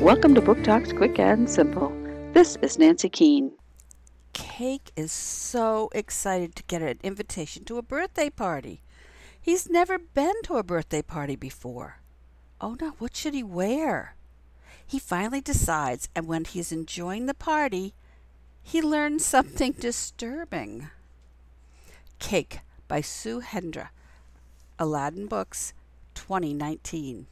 Welcome to Book Talks Quick and Simple. This is Nancy Keane. Cake is so excited to get an invitation to a birthday party. He's never been to a birthday party before. Oh no, what should he wear? He finally decides, and when he's enjoying the party, he learns something disturbing. Cake by Sue Hendra, Aladdin Books, 2019.